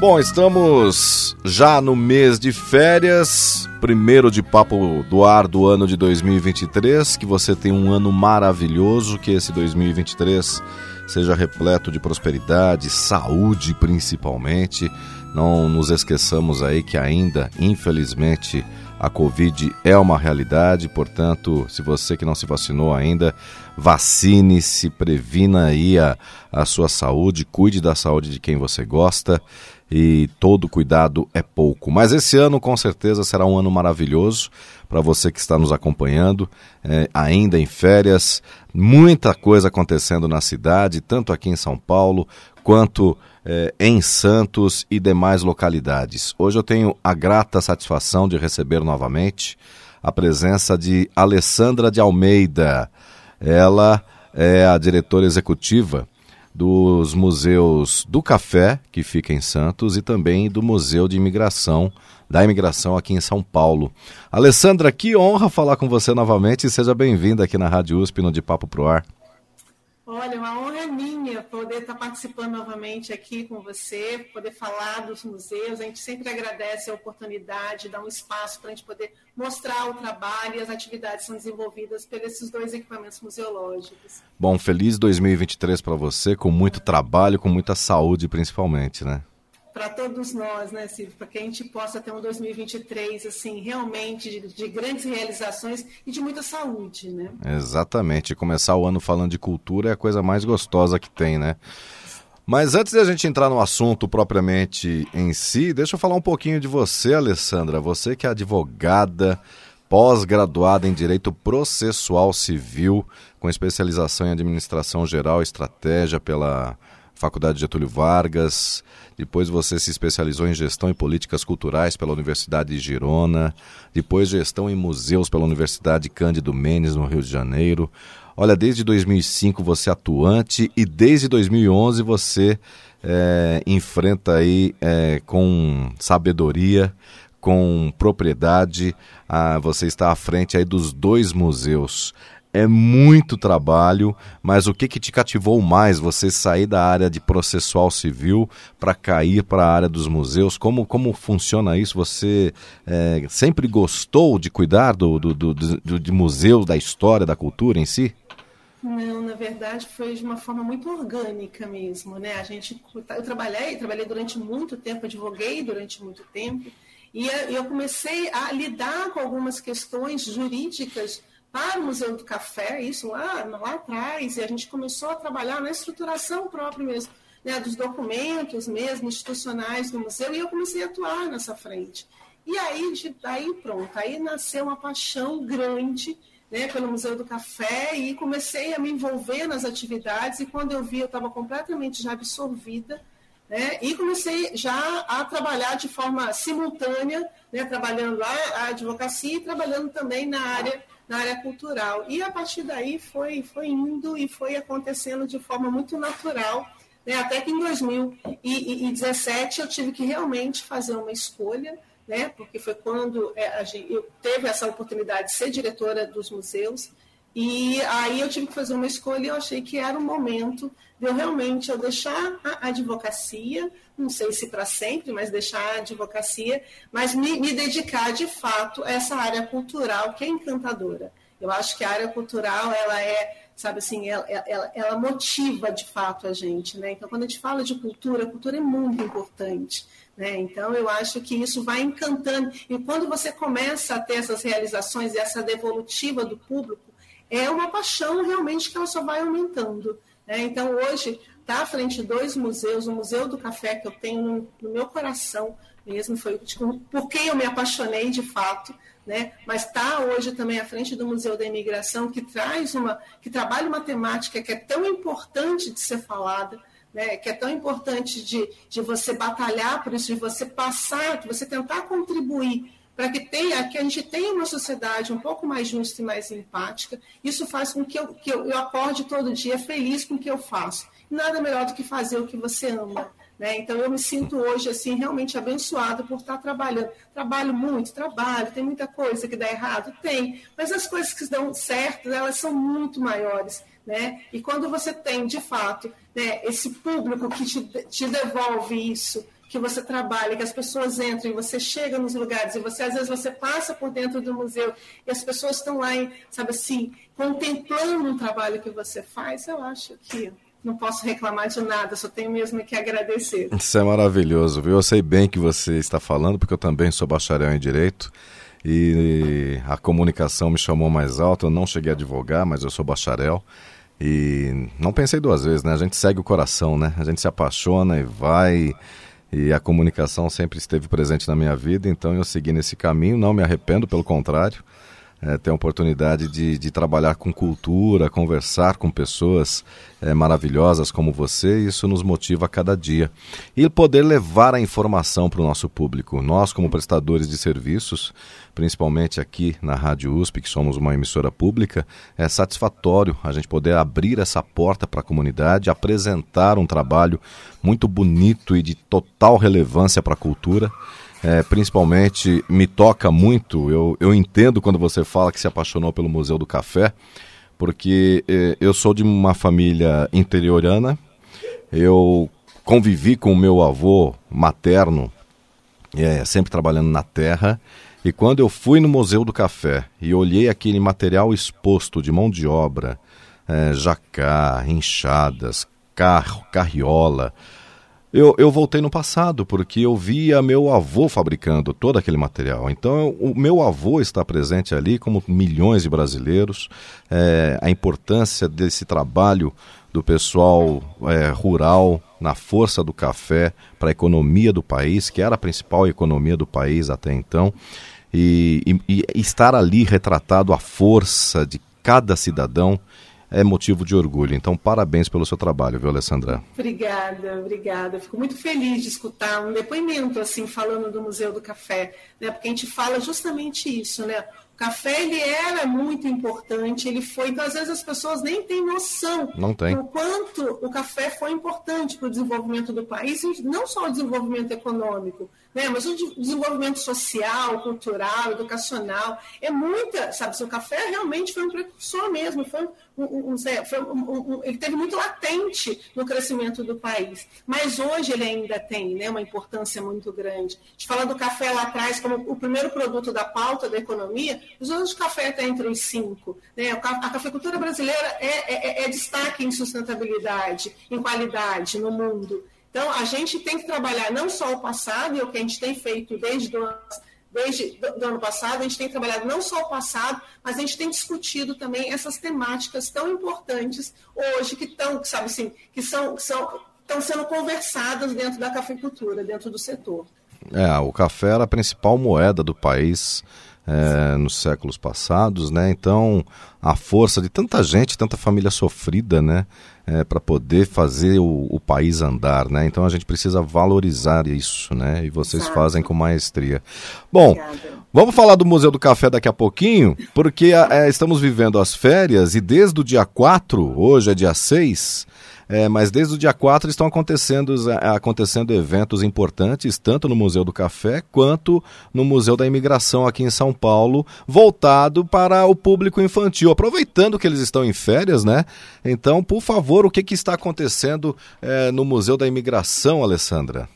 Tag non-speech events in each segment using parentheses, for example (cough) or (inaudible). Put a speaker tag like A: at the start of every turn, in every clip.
A: Bom, estamos já no mês de férias, primeiro de papo do ar do ano de 2023. Que você tenha um ano maravilhoso, que esse 2023 seja repleto de prosperidade, saúde principalmente. Não nos esqueçamos aí que ainda, infelizmente, a Covid é uma realidade, portanto, se você que não se vacinou ainda, vacine-se, previna aí a, a sua saúde, cuide da saúde de quem você gosta e todo cuidado é pouco. Mas esse ano com certeza será um ano maravilhoso para você que está nos acompanhando, é, ainda em férias, muita coisa acontecendo na cidade, tanto aqui em São Paulo quanto é, em Santos e demais localidades. Hoje eu tenho a grata satisfação de receber novamente a presença de Alessandra de Almeida. Ela é a diretora executiva dos museus do Café, que fica em Santos, e também do Museu de Imigração, da Imigração aqui em São Paulo. Alessandra, que honra falar com você novamente e seja bem-vinda aqui na Rádio USP no De Papo Pro Ar.
B: Olha, uma honra minha poder estar participando novamente aqui com você, poder falar dos museus. A gente sempre agradece a oportunidade, dá um espaço para a gente poder mostrar o trabalho e as atividades que são desenvolvidas esses dois equipamentos museológicos.
A: Bom, feliz 2023 para você, com muito trabalho, com muita saúde principalmente, né?
B: Para todos nós, né, Silvio, para que a gente possa ter um 2023 assim realmente de, de, grandes realizações e de muita saúde, né?
A: Exatamente. Começar o ano falando de cultura é a coisa mais gostosa que tem, né? Mas antes de a gente entrar no assunto propriamente em si, deixa eu falar um pouquinho de você, Alessandra. Você que é advogada, pós-graduada em Direito Processual Civil, com especialização em Administração Geral e Estratégia pela Faculdade Getúlio Vargas, depois você se especializou em gestão e políticas culturais pela Universidade de Girona, depois gestão em museus pela Universidade Cândido Mendes, no Rio de Janeiro. Olha, desde 2005 você é atuante e desde 2011 você é, enfrenta aí é, com sabedoria, com propriedade, ah, você está à frente aí dos dois museus é muito trabalho, mas o que, que te cativou mais? Você sair da área de processual civil para cair para a área dos museus? Como, como funciona isso? Você é, sempre gostou de cuidar do, do, do, do, de museus, da história, da cultura em si?
B: Não, na verdade foi de uma forma muito orgânica mesmo, né? A gente, eu trabalhei, trabalhei durante muito tempo, advoguei durante muito tempo, e eu comecei a lidar com algumas questões jurídicas para o Museu do Café, isso lá, lá atrás, e a gente começou a trabalhar na estruturação própria mesmo, né, dos documentos mesmo, institucionais do museu, e eu comecei a atuar nessa frente. E aí, de, aí pronto, aí nasceu uma paixão grande né, pelo Museu do Café e comecei a me envolver nas atividades, e quando eu vi, eu estava completamente já absorvida, né, e comecei já a trabalhar de forma simultânea, né, trabalhando a advocacia e trabalhando também na área na área cultural. E a partir daí foi, foi indo e foi acontecendo de forma muito natural, né? até que em 2017 eu tive que realmente fazer uma escolha, né? porque foi quando é, eu teve essa oportunidade de ser diretora dos museus, e aí eu tive que fazer uma escolha e eu achei que era o momento de eu realmente eu deixar a advocacia, não sei se para sempre, mas deixar a advocacia, mas me, me, dedicar de fato a essa área cultural que é encantadora. Eu acho que a área cultural ela é, sabe assim, ela, ela, ela motiva de fato a gente, né? Então quando a gente fala de cultura, cultura é muito importante. Né? Então, eu acho que isso vai encantando. E quando você começa a ter essas realizações e essa devolutiva do público, é uma paixão realmente que ela só vai aumentando. Né? Então, hoje, está à frente de dois museus, o Museu do Café, que eu tenho no, meu coração mesmo, foi tipo, por quem eu me apaixonei de fato, né? Mas está hoje também à frente do Museu da Imigração, que traz uma, que trabalha uma temática que é tão importante de ser falada, né? Que é tão importante de, de você batalhar por isso, de você passar, de você tentar contribuir para que tenha, que a gente tenha uma sociedade um pouco mais justa e mais empática. Isso faz com que eu, que eu, eu acorde todo dia feliz com o que eu faço. Nada melhor do que fazer o que você ama. Né? Então, eu me sinto hoje assim realmente abençoada por estar trabalhando. Trabalho muito, trabalho, tem muita coisa que dá errado? Tem, mas as coisas que dão certo, elas são muito maiores. Né? E quando você tem, de fato, né, esse público que te, te devolve isso, que você trabalha, que as pessoas entram e você chega nos lugares e você às vezes você passa por dentro do museu e as pessoas estão lá, sabe assim, contemplando um trabalho que você faz, eu acho que não posso reclamar de nada, só tenho mesmo que agradecer.
A: Isso é maravilhoso, viu? Eu sei bem que você está falando, porque eu também sou bacharel em Direito e a comunicação me chamou mais alto. Eu não cheguei a advogar, mas eu sou bacharel. E não pensei duas vezes, né? A gente segue o coração, né? A gente se apaixona e vai. E a comunicação sempre esteve presente na minha vida, então eu segui nesse caminho, não me arrependo, pelo contrário é, ter a oportunidade de, de, trabalhar com cultura, conversar com pessoas é, maravilhosas como você, isso nos motiva a cada dia. E poder levar a informação para o nosso público. Nós, como prestadores de serviços, principalmente aqui na Rádio USP, que somos uma emissora pública, é satisfatório a gente poder abrir essa porta para a comunidade, apresentar um trabalho muito bonito e de total relevância para a cultura é, principalmente me toca muito. Eu, eu entendo quando você fala que se apaixonou pelo Museu do Café, porque é, eu sou de uma família interiorana. Eu convivi com o meu avô materno, é, sempre trabalhando na terra. E quando eu fui no Museu do Café e olhei aquele material exposto de mão de obra, é, jacá, enxadas, carro, carriola, eu, eu voltei no passado, porque eu via meu avô fabricando todo aquele material. Então, o meu avô está presente ali, como milhões de brasileiros. É, a importância desse trabalho do pessoal é, rural na força do café para a economia do país, que era a principal economia do país até então. E, e, e estar ali retratado a força de cada cidadão é motivo de orgulho. Então, parabéns pelo seu trabalho, viu, Alessandra?
B: Obrigada, obrigada. Fico muito feliz de escutar um depoimento assim falando do Museu do Café, né? Porque a gente fala justamente isso, né? O café ele era muito importante, ele foi, então às vezes as pessoas nem têm noção
A: não tem.
B: do quanto o café foi importante para o desenvolvimento do país, não só o desenvolvimento econômico, né? Mas o desenvolvimento social, cultural, educacional, é muita, sabe? O café realmente foi um precursor mesmo, foi um, um, um, ele teve muito latente no crescimento do país. Mas hoje ele ainda tem né, uma importância muito grande. A gente fala do café lá atrás como o primeiro produto da pauta da economia, mas hoje o café está entre os cinco. Né? A cafeicultura brasileira é, é, é destaque em sustentabilidade, em qualidade no mundo. Então, a gente tem que trabalhar não só o passado, e o que a gente tem feito desde o desde o ano passado, a gente tem trabalhado não só o passado, mas a gente tem discutido também essas temáticas tão importantes hoje que estão, sabe assim, que são, são estão sendo conversadas dentro da cafeicultura, dentro do setor.
A: É, o café era a principal moeda do país é, nos séculos passados, né? Então, a força de tanta gente, tanta família sofrida, né? É, para poder fazer o, o, país andar, né? Então a gente precisa valorizar isso, né? E vocês Exato. fazem com maestria. Bom, Obrigada. vamos falar do Museu do Café daqui a pouquinho, porque é, estamos vivendo as férias e desde o dia 4, hoje é dia 6, é, mas desde o dia 4 estão acontecendo, é, acontecendo eventos importantes, tanto no Museu do Café quanto no Museu da Imigração aqui em São Paulo, voltado para o público infantil. Aproveitando que eles estão em férias, né? Então, por favor, o que, que está acontecendo é, no Museu da Imigração, Alessandra?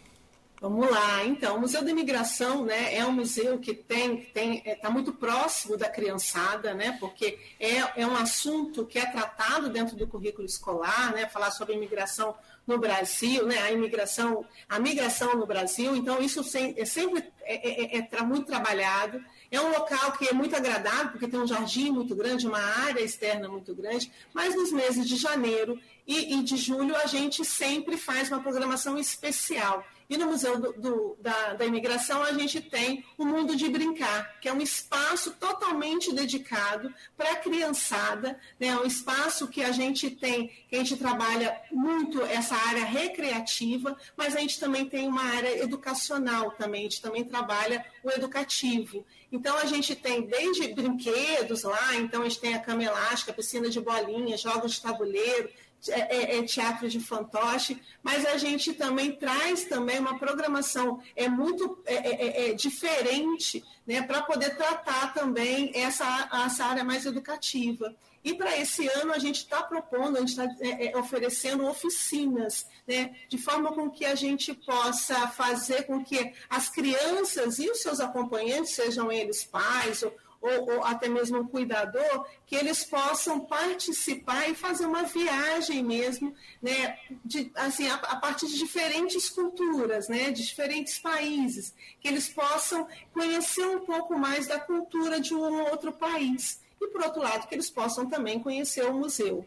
B: Vamos lá, então, o Museu da Imigração né, é um museu que tem está tem, é, tá muito próximo da criançada, né, porque é, é um assunto que é tratado dentro do currículo escolar, né, falar sobre imigração no Brasil, né, a imigração, a migração no Brasil, então isso sem, é sempre é, é, é, é muito trabalhado. É um local que é muito agradável, porque tem um jardim muito grande, uma área externa muito grande, mas nos meses de janeiro e, e de julho a gente sempre faz uma programação especial. E no Museu do, do, da, da, Imigração a gente tem o Mundo de Brincar, que é um espaço totalmente dedicado para a criançada, né? um espaço que a gente tem, que a gente trabalha muito essa área recreativa, mas a gente também tem uma área educacional também, a gente também trabalha o educativo. Então a gente tem desde brinquedos lá, então a gente tem a cama elástica, piscina de bolinhas, jogos de tabuleiro, é, é, é, teatro de fantoche, mas a gente também traz também uma programação é muito é, é, é diferente né, para poder tratar também essa, essa área mais educativa. E para esse ano a gente está propondo, a gente está oferecendo oficinas, né, de forma com que a gente possa fazer com que as crianças e os seus acompanhantes, sejam eles pais ou, ou, ou, até mesmo um cuidador, que eles possam participar e fazer uma viagem mesmo, né, de, assim, a, a, partir de diferentes culturas, né, de diferentes países, que eles possam conhecer um pouco mais da cultura de um outro país. E, por outro lado, que eles possam também conhecer o museu.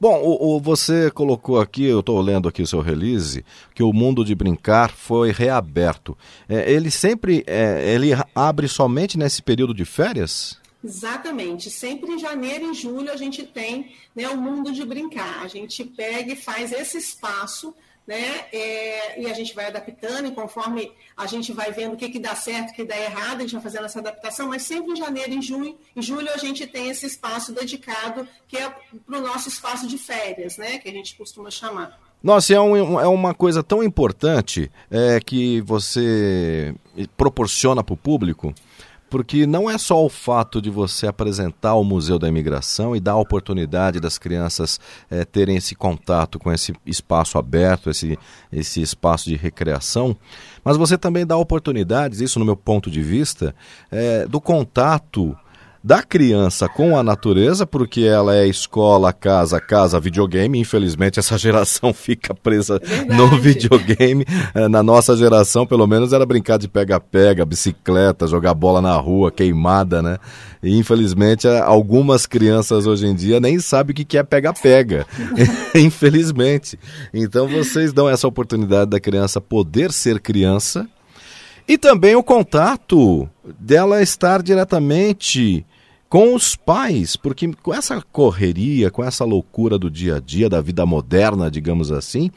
A: Bom, o, o, você colocou aqui, eu estou lendo aqui o seu release, que o mundo de brincar foi reaberto. É, ele sempre é, ele abre somente nesse período de férias?
B: Exatamente. Sempre em janeiro e julho a gente tem né, o mundo de brincar. A gente pega e faz esse espaço né? É, e a gente vai adaptando e conforme a gente vai vendo o que, que dá certo, o que dá errado, a gente vai fazendo essa adaptação, mas sempre em janeiro e junho, em julho a gente tem esse espaço dedicado que é para o nosso espaço de férias, né? Que a gente costuma chamar.
A: Nossa, é, um, é uma coisa tão importante é, que você proporciona para o público porque não é só o fato de você apresentar o Museu da Imigração e dar a oportunidade das crianças é, terem esse contato com esse espaço aberto, esse, esse espaço de recreação, mas você também dá oportunidades, isso no meu ponto de vista, é, do contato da criança com a natureza, porque ela é escola, casa, casa, videogame. Infelizmente, essa (laughs) geração fica presa Verdade. no videogame. É, na nossa geração, pelo menos, era brincar de pega-pega, bicicleta, jogar bola na rua, queimada, né? E, infelizmente, é, algumas crianças hoje em dia nem sabem o que é pega-pega. (laughs) infelizmente. Então, vocês dão essa oportunidade da criança poder ser criança e também o contato dela estar diretamente com os pais, porque com essa correria, com essa loucura do dia a dia, da vida moderna, digamos assim,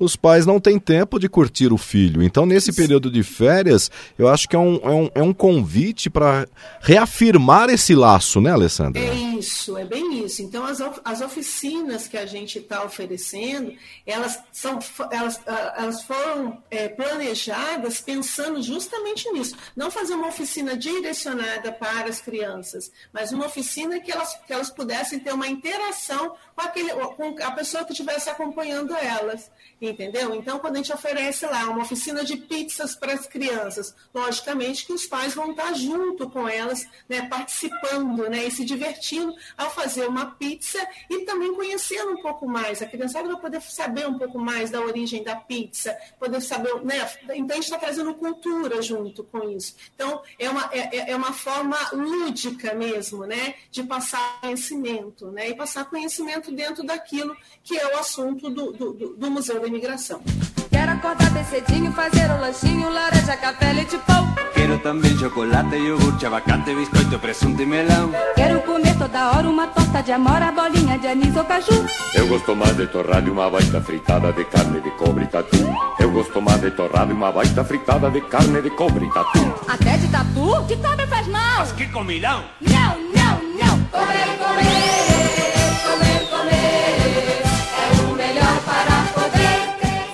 A: os pais não têm tempo de curtir o filho. Então, nesse período de férias, eu acho que é um, é um, é um convite para reafirmar esse laço, né, Alessandra?
B: Isso, é bem isso. Então, as, as oficinas que a gente está oferecendo, elas, são, elas, ah, elas foram é, planejadas pensando justamente nisso. Não fazer uma oficina direcionada para as crianças, mas uma oficina que elas, que elas pudessem ter uma interação com, aquele, com a pessoa que estivesse acompanhando elas entendeu? Então, quando a gente oferece lá uma oficina de pizzas para as crianças, logicamente que os pais vão estar junto com elas, né, participando, né, e se divertindo ao fazer uma pizza e também conhecendo um pouco mais. A criançada vai poder saber um pouco mais da origem da pizza, poder saber, né? Então, a gente está trazendo cultura junto com isso. Então, é uma, é, é, é uma forma lúdica mesmo, né, de passar conhecimento, né, e passar conhecimento dentro daquilo que é o assunto do, do, do Museu da imigração.
C: Quero acordar bem cedinho, fazer um lanchinho, laranja, café, leite pão.
D: Quero também chocolate, iogurte, abacate, biscoito, presunto e melão.
C: Quero comer toda hora uma torta de amora, bolinha de anis ou caju.
E: Eu gosto mais de torrada e uma baita fritada de carne de cobre e tatu. Eu gosto mais de torrada e uma baita fritada de carne de cobre e tatu.
C: Até de tatu? Que também faz mal.
D: Mas que comilão!
C: Não, não, não. Comer, comer.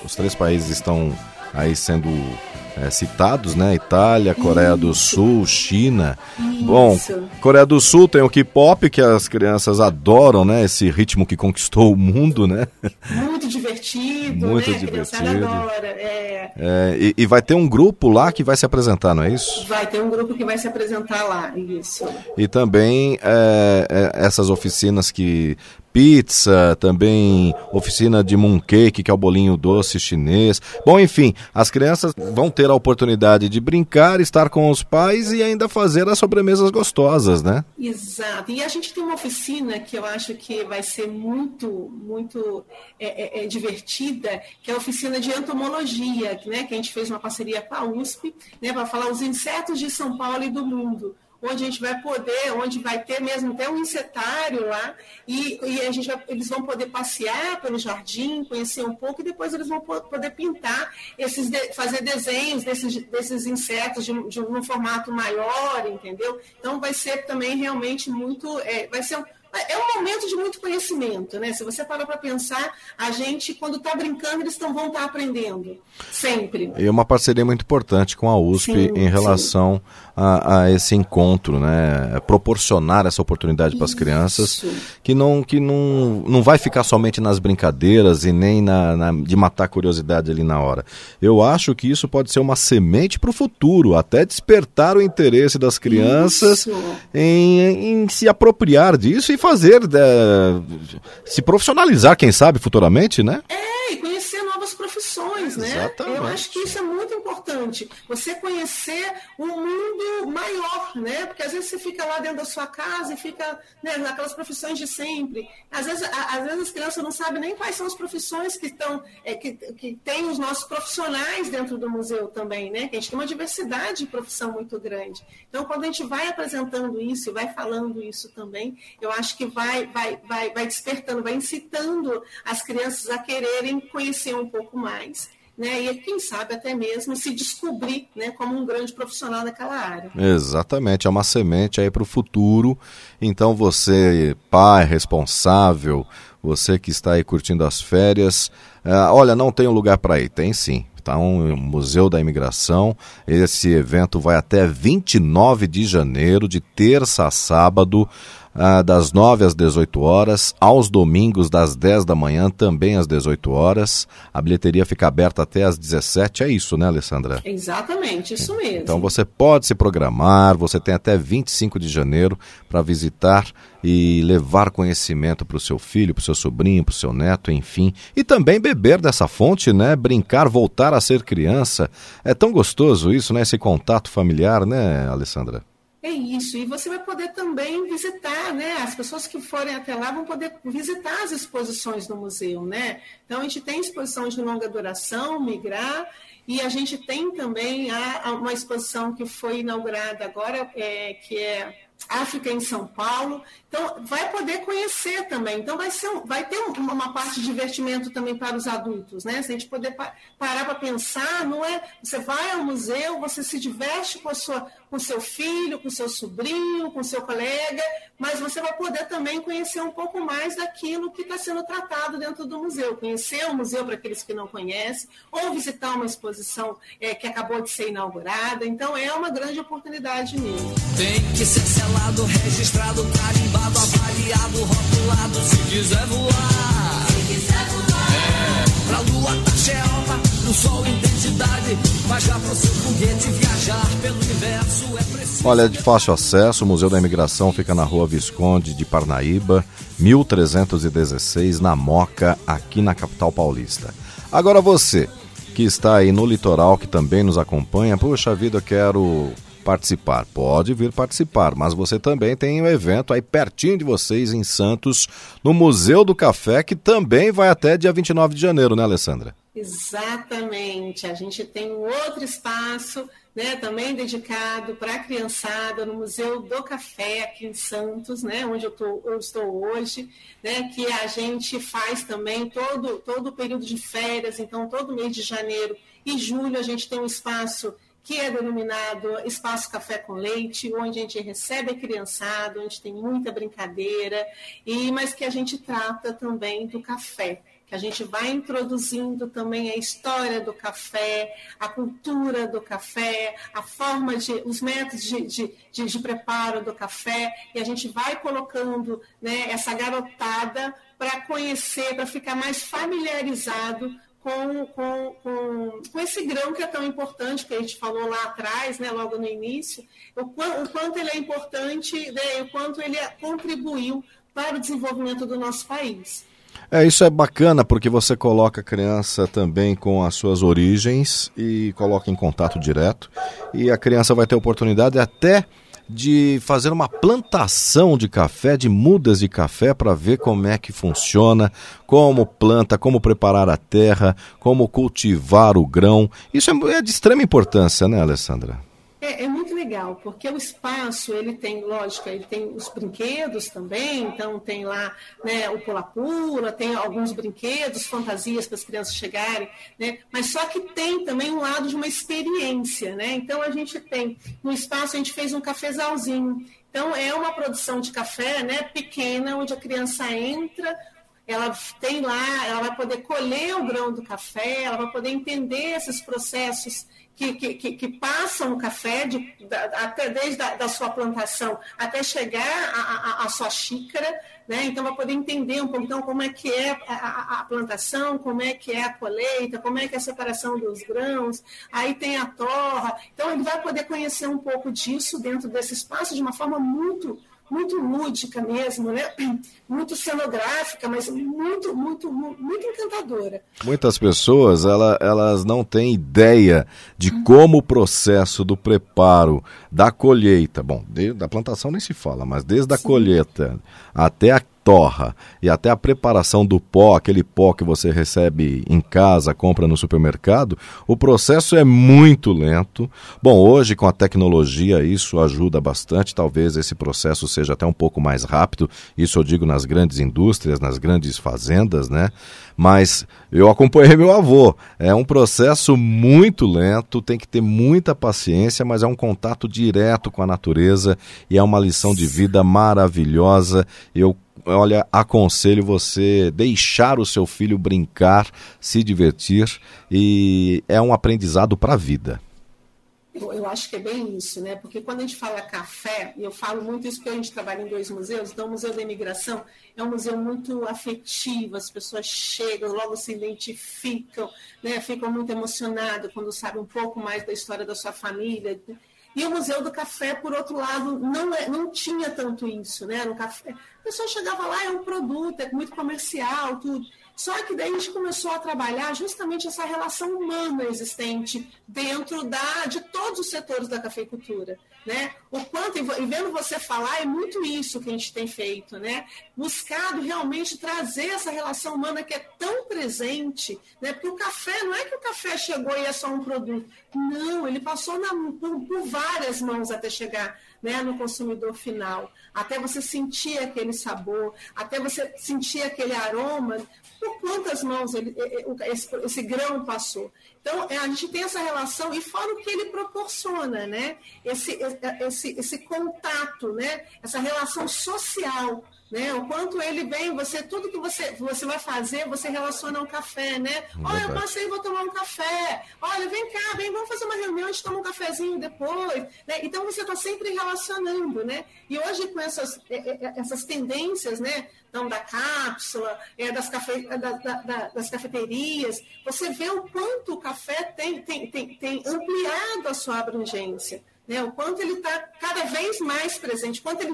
A: Os três países estão aí sendo é, citados, né? Itália, Coreia do Sul, China. Bom, Coreia do Sul tem o K-pop que as crianças adoram, né? Esse ritmo que conquistou o mundo, né?
B: Muito divertido,
A: Muito
B: né?
A: divertido.
B: Adora, é...
A: É, e, e, vai ter um grupo lá que vai se apresentar, não é isso?
B: Vai ter um grupo que vai se apresentar lá, isso.
A: E também é, é essas oficinas que pizza, também oficina de mooncake, que é o bolinho doce chinês. Bom, enfim, as crianças vão ter a oportunidade de brincar, estar com os pais e ainda fazer as sobremesas gostosas, né?
B: Exato. E a gente tem uma oficina que eu acho que vai ser muito, muito é, é, é divertida, que é a oficina de entomologia, né? Que a gente fez uma parceria com a USP, né? Para falar os insetos de São Paulo e do mundo onde a gente vai poder, onde vai ter mesmo até um insetário lá, e, e a gente vai, eles vão poder passear pelo jardim, conhecer um pouco, e depois eles vão poder pintar, esses, fazer desenhos desses, desses insetos de, de um formato maior, entendeu? Então vai ser também realmente muito, é, vai ser um, é um momento de muito conhecimento, né? Se você parar para pensar, a gente, quando está brincando, eles tão, vão estar tá aprendendo. Sempre.
A: E uma parceria muito importante com a USP sim, em relação a, a, esse encontro, né? É proporcionar essa oportunidade para as crianças que não que não, não vai ficar somente nas brincadeiras e nem na, na, de matar a curiosidade ali na hora. Eu acho que isso pode ser uma semente para o futuro, até despertar o interesse das crianças em, em se apropriar disso e fazer, é, se profissionalizar, quem sabe, futuramente, né?
B: É, né? Exatamente. Eu acho que isso é muito importante. Você conhecer um mundo maior, né? Porque às vezes você fica lá dentro da sua casa e fica né, naquelas profissões de sempre. Às vezes, às vezes as crianças não sabem nem quais são as profissões que estão, é, que, que tem os nossos profissionais dentro do museu também, né? Que a gente tem uma diversidade de profissão muito grande. Então, quando a gente vai apresentando isso e vai falando isso também, eu acho que vai, vai, vai, vai despertando, vai incitando as crianças a quererem conhecer um pouco mais. Né, e quem sabe até mesmo se descobrir né, como um grande profissional daquela área.
A: Exatamente, é uma semente aí para o futuro. Então você, pai responsável, você que está aí curtindo as férias, uh, olha, não tem um lugar para ir, tem sim. Tá um Museu da Imigração. Esse evento vai até 29 de janeiro, de terça a sábado ah, das 9 às 18 horas, aos domingos das 10 da manhã, também às 18 horas. A bilheteria fica aberta até às 17. É isso, né, Alessandra?
B: Exatamente, isso mesmo.
A: Então você pode se programar, você tem até 25 de janeiro para visitar e levar conhecimento para o seu filho, para o seu sobrinho, para o seu neto, enfim. E também beber dessa fonte, né? Brincar, voltar a ser criança. É tão gostoso isso, né? Esse contato familiar, né, Alessandra?
B: É isso, e você vai poder também visitar, né? As pessoas que forem até lá vão poder visitar as exposições no museu, né? Então a gente tem exposição de longa duração, migrar, e a gente tem também a uma exposição que foi inaugurada agora, é, que é África em São Paulo. Então, vai poder conhecer também. Então, vai, ser, vai ter uma parte de divertimento também para os adultos, né? Se a gente poder parar para pensar, não é? Você vai ao museu, você se diverte com, a sua, com seu filho, com seu sobrinho, com seu colega, mas você vai poder também conhecer um pouco mais daquilo que está sendo tratado dentro do museu. Conhecer o museu para aqueles que não conhecem, ou visitar uma exposição é, que acabou de ser inaugurada. Então, é uma grande oportunidade mesmo.
F: Tem que ser selado, registrado, carimbado, avaliado, rotulado, se quiser voar. Se quiser voar. É, pra lua, taxeoma, no sol, intensidade, mas já pro seu foguete viajar pelo universo é preciso.
A: Olha, é de fácil acesso, o Museu da Imigração fica na rua Visconde de Parnaíba, 1316, na Moca, aqui na capital paulista. Agora você, que está aí no litoral, que também nos acompanha, puxa vida, eu quero participar. Pode vir participar, mas você também tem um evento aí pertinho de vocês em Santos, no Museu do Café, que também vai até dia 29 de janeiro, né, Alessandra?
B: Exatamente. A gente tem um outro espaço, né, também dedicado para a criançada no Museu do Café aqui em Santos, né, onde eu, tô, eu estou hoje, né, que a gente faz também todo todo o período de férias, então todo mês de janeiro e julho a gente tem um espaço que é denominado Espaço Café com Leite, onde a gente recebe a criançada, onde tem muita brincadeira, e mas que a gente trata também do café, que a gente vai introduzindo também a história do café, a cultura do café, a forma de, os métodos de, de, de, de preparo do café, e a gente vai colocando né, essa garotada para conhecer, para ficar mais familiarizado com, com, com, com, esse grão que é tão importante, que a gente falou lá atrás, né, logo no início, o, o quanto ele é importante, né, o quanto ele contribuiu para o desenvolvimento do nosso país.
A: É, isso é bacana porque você coloca a criança também com as suas origens e coloca em contato direto. E a criança vai ter oportunidade até de fazer uma plantação de café, de mudas de café, para ver como é que funciona, como planta, como preparar a terra, como cultivar o grão. Isso é, é de extrema importância, né, Alessandra?
B: É, é, muito legal, porque o espaço, ele tem, lógico, ele tem os brinquedos também, então tem lá né, o pula-pula, tem alguns brinquedos, fantasias para as crianças chegarem, né, mas só que tem também um lado de uma experiência, né, então a gente tem, no espaço a gente fez um cafezalzinho, então é uma produção de café, né, pequena, onde a criança entra, ela tem lá, ela vai poder colher o grão do café, ela vai poder entender esses processos que, que, que, passam o café de, da, até desde a da sua plantação até chegar à sua xícara, né? Então vai poder entender um pouco então como é que é a, a, plantação, como é que é a colheita, como é que é a separação dos grãos, aí tem a torra. Então ele vai poder conhecer um pouco disso dentro desse espaço de uma forma muito muito lúdica mesmo, né? (clears throat) Muito cenográfica, mas muito, muito, muito encantadora.
A: Muitas pessoas, ela, elas não têm ideia de como o processo do preparo da colheita, bom, de, da plantação nem se fala, mas desde a Sim. colheita até a torra e até a preparação do pó, aquele pó que você recebe em casa, compra no supermercado, o processo é muito lento. Bom, hoje com a tecnologia isso ajuda bastante, talvez esse processo seja até um pouco mais rápido, isso eu digo nas grandes indústrias, nas grandes fazendas, né? Mas eu acompanhei (laughs) meu avô. É um processo muito lento, tem que ter muita paciência, mas é um contato direto com a natureza e é uma lição de vida maravilhosa. Eu olha, aconselho você deixar o seu filho brincar, se divertir e é um aprendizado para a vida.
B: Eu, eu, acho que é bem isso, né? Porque quando a gente fala café, e eu falo muito isso porque a gente trabalha em dois museus, então o Museu da Imigração é um museu muito afetivo, as pessoas chegam, logo se identificam, né? ficam muito emocionadas quando sabem um pouco mais da história da sua família. E o Museu do Café, por outro lado, não, é, não tinha tanto isso, né? No café, a pessoa chegava lá, é um produto, é muito comercial, tudo. Só que daí a gente começou a trabalhar justamente essa relação humana existente dentro da, de todos os setores da cafeicultura. Né? O quanto, e vendo você falar, é muito isso que a gente tem feito, né? Buscado realmente trazer essa relação humana que é tão presente, né? Porque o café, não é que o café chegou e é só um produto. Não, ele passou na, por, por várias mãos até chegar né, no consumidor final, até você sentir aquele sabor, até você sentir aquele aroma, por quantas mãos ele, esse, esse, grão passou. Então, é, a gente tem essa relação, e fora o que ele proporciona, né? Esse, esse, esse contato, né? essa relação social né? O quanto ele vem, você tudo que você, você vai fazer, você relaciona ao café, né? Olha, eu passei, vou tomar um café. Olha, vem cá, vem, vamos fazer uma reunião, a gente toma um cafezinho depois. Né? Então você está sempre relacionando, né? E hoje com essas, é, é, é, essas tendências, né? Então, da cápsula, é, das, cafe, da, da, das cafeterias, você vê o quanto o café tem, tem, tem, tem ampliado a sua abrangência, né? O quanto ele está cada vez mais presente, quanto ele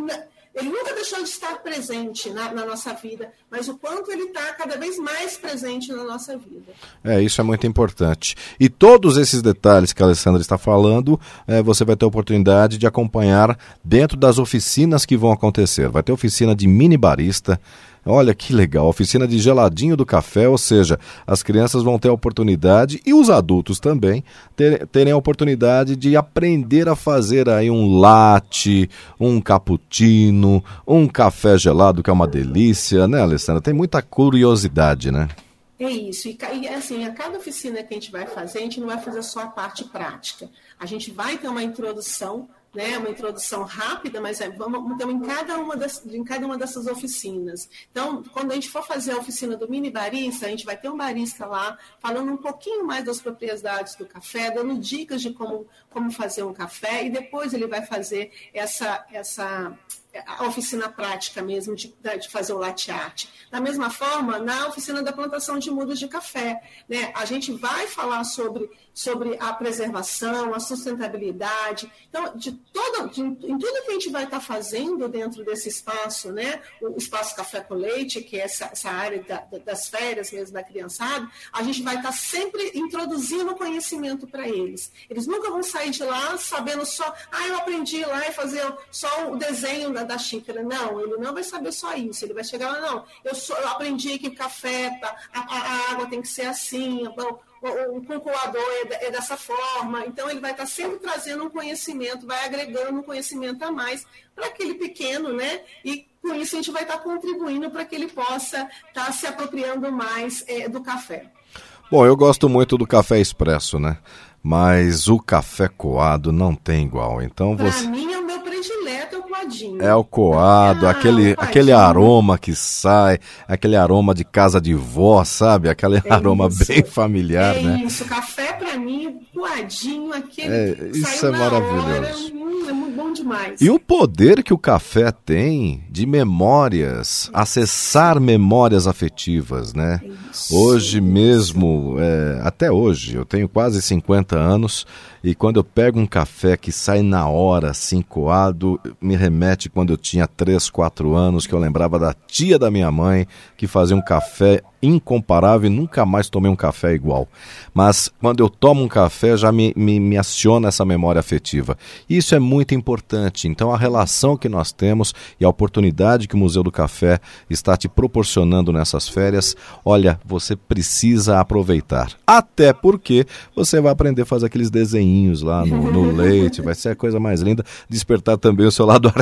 B: ele nunca deixou de estar presente na, na nossa vida, mas o quanto ele está cada vez mais presente na nossa vida.
A: É, isso é muito importante. E todos esses detalhes que a Alessandra está falando, é, você vai ter a oportunidade de acompanhar dentro das oficinas que vão acontecer. Vai ter oficina de mini barista Olha que legal, oficina de geladinho do café, ou seja, as crianças vão ter a oportunidade e os adultos também ter, terem a oportunidade de aprender a fazer aí um latte, um cappuccino, um café gelado que é uma delícia, né, Alessandra? Tem muita curiosidade, né?
B: É isso. E, e, assim, a cada oficina que a gente vai fazer, a gente não vai fazer só a parte prática. A gente vai ter uma introdução né, uma introdução rápida, mas é, vamos então, em cada uma das, em cada uma dessas oficinas. Então, quando a gente for fazer a oficina do mini barista, a gente vai ter um barista lá falando um pouquinho mais das propriedades do café, dando dicas de como, como fazer um café e depois ele vai fazer essa essa a oficina prática mesmo de, de, fazer o latte art. Da mesma forma, na oficina da plantação de mudas de café, né, a gente vai falar sobre, sobre a preservação, a sustentabilidade. Então, de todo, de, em tudo que a gente vai estar fazendo dentro desse espaço, né, o espaço café com leite, que é essa, essa área da, das férias mesmo da criançada, a gente vai estar sempre introduzindo conhecimento para eles. Eles nunca vão sair de lá sabendo só, ah, eu aprendi lá e fazer só o desenho da, da xícara. Não, ele não vai saber só isso. Ele vai chegar lá, não, eu, sou, eu aprendi que o café, tá, a, a, água tem que ser assim, o, o, o concoador é, é, dessa forma. Então, ele vai estar sempre trazendo um conhecimento, vai agregando um conhecimento a mais para aquele pequeno, né? E com isso a gente vai estar contribuindo para que ele possa estar se apropriando mais é, do café.
A: Bom, eu gosto muito do café expresso, né? Mas o café coado não tem igual. Então
B: pra
A: você.
B: mim é o meu predileto, é o coadinho.
A: É o coado, ah, aquele, aquele aroma que sai, aquele aroma de casa de vó, sabe? Aquele é aroma isso. bem familiar,
B: é
A: né?
B: Isso, café para mim, coadinho, aquele.
A: É, isso é maravilhoso.
B: Hora, hum, é muito bom demais.
A: E o poder que o café tem de memórias, acessar memórias afetivas, né? Isso. Hoje mesmo, é, até hoje, eu tenho quase 50 anos e quando eu pego um café que sai na hora, assim, coado, me remete quando eu tinha 3, 4 anos, que eu lembrava da tia da minha mãe, que fazia um café incomparável e nunca mais tomei um café igual. Mas quando eu tomo um café, já me, me, me aciona essa memória afetiva. Isso é muito importante. Então, a relação que nós temos e a oportunidade que o Museu do Café está te proporcionando nessas férias, olha, você precisa aproveitar. Até porque você vai aprender a fazer aqueles desenhinhos lá no, no (laughs) leite, vai ser a coisa mais linda. Despertar também o seu lado artístico,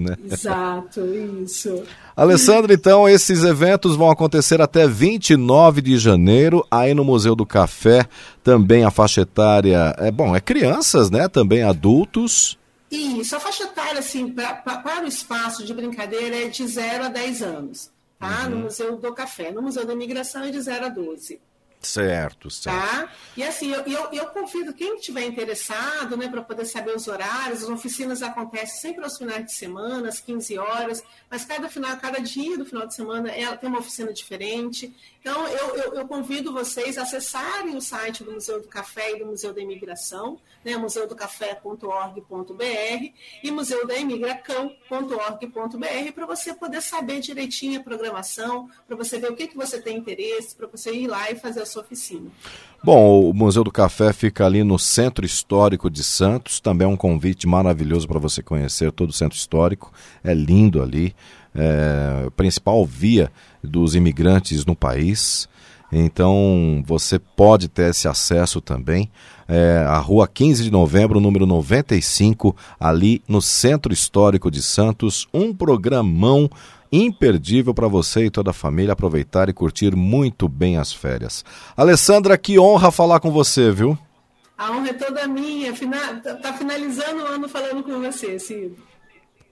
A: né?
B: Exato, isso.
A: Alessandro, então, esses eventos vão acontecer até 29 de janeiro, aí no Museu do Café, também a faixa etária, é bom, é crianças, né? Também adultos.
B: Isso, a faixa etária, assim, pra, pra, para o espaço de brincadeira é de 0 a 10 anos, tá? Uhum. No Museu do Café. No Museu da Imigração é de 0 a 12.
A: Certo, certo.
B: Tá? E assim, eu, eu, eu convido quem estiver interessado, né, para poder saber os horários, as oficinas acontecem sempre aos finais de semana, às 15 horas, mas cada final, cada dia do final de semana é, tem uma oficina diferente. Então, eu, eu, eu, convido vocês a acessarem o site do Museu do Café e do Museu da Imigração, né, museudocafé.org.br e museudaimigracão.org.br, para você poder saber direitinho a programação, para você ver o que, que você tem interesse, para você ir lá e fazer a sua oficina.
A: Bom, o Museu do Café fica ali no Centro Histórico de Santos, também é um convite maravilhoso para você conhecer todo o Centro Histórico, é lindo ali, é, principal via dos imigrantes no país. Então você pode ter esse acesso também. É, a rua 15 de novembro, número 95, ali no Centro Histórico de Santos. Um programão imperdível para você e toda a família aproveitar e curtir muito bem as férias. Alessandra, que honra falar com você, viu?
B: A honra é toda minha. Está tá finalizando o ano falando com você, Ciro.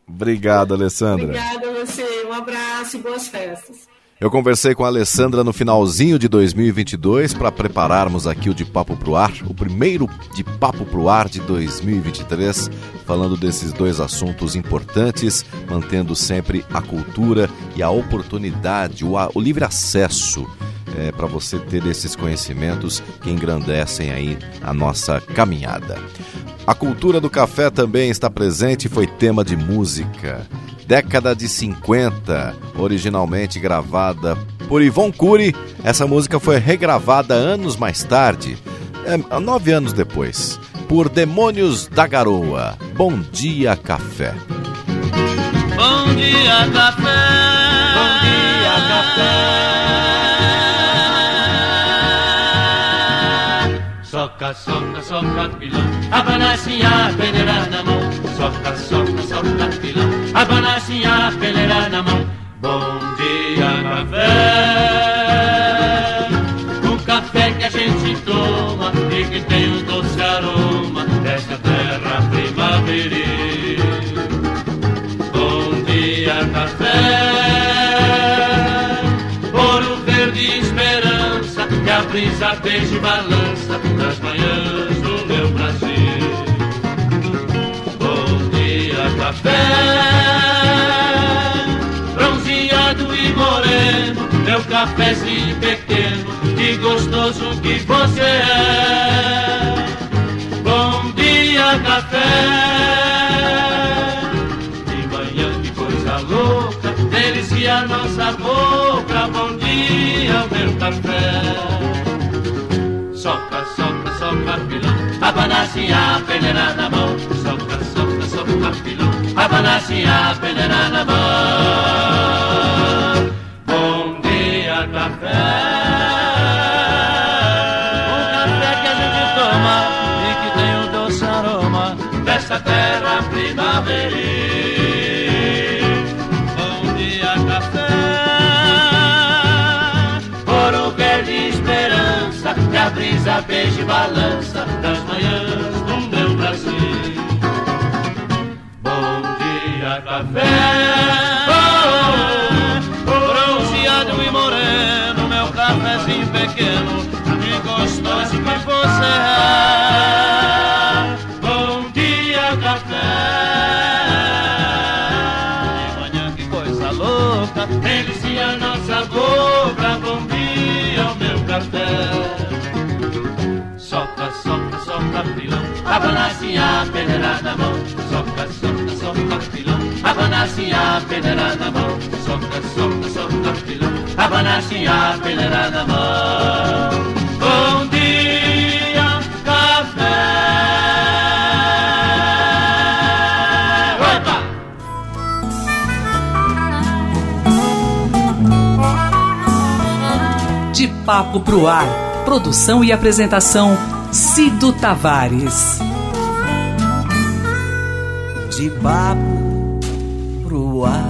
A: Obrigado, Alessandra.
B: Obrigada a você. Um abraço e boas festas.
A: Eu conversei com a Alessandra no finalzinho de 2022 para prepararmos aqui o De Papo Pro Ar, o primeiro De Papo Pro Ar de 2023, falando desses dois assuntos importantes, mantendo sempre a cultura e a oportunidade, o, o livre acesso é, para você ter esses conhecimentos que engrandecem aí a nossa caminhada. A cultura do café também está presente e foi tema de música década de 50, originalmente gravada por Ivon Cury. Essa música foi regravada anos mais tarde, é, nove anos depois, por Demônios da Garoa. Bom dia, café.
F: Bom dia, café. Bom dia, café. Soca, soca, soca, pilão, abanacinha, peneira na mão. Soca, soca, soca, pilão, abanacinha, peneira na mão. Bom dia, café, o café que a gente toma e que tem um doce aroma desta terra primaveril. Bom dia, café, ouro verde esperança, que a brisa beija e balança café bronzeado e moreno
G: meu cafézinho cafezinho pequeno que gostoso que você é. Bom dia café. De manhã que coisa louca delicia a nossa boca. Bom dia meu café. Soca soca soca pilão a panacinha peneira na mão. Soca pilão, abanasse a peneira na mão. Bom dia, café. O café que a gente toma e que tem o doce aroma dessa terra primaveril. Bom dia, café. Ouro verde esperança que a brisa beija balança das manhãs café. Bronzeado e moreno, meu cafezinho pequeno, que gostoso que você é. Bom dia, café. De manhã, que coisa louca, delicia nossa boca. Bom dia, o meu café. Soca, soca, soca, pilão, abanasse a peneira na mão. Soca, soca, abanasse a peneira na mão. Soca, soca, soca, pilão, abanasse a peneira na mão. Bom dia, café. Opa!
H: De Papo pro Ar. Produção e apresentação Cido Tavares.
F: De papo pro ar.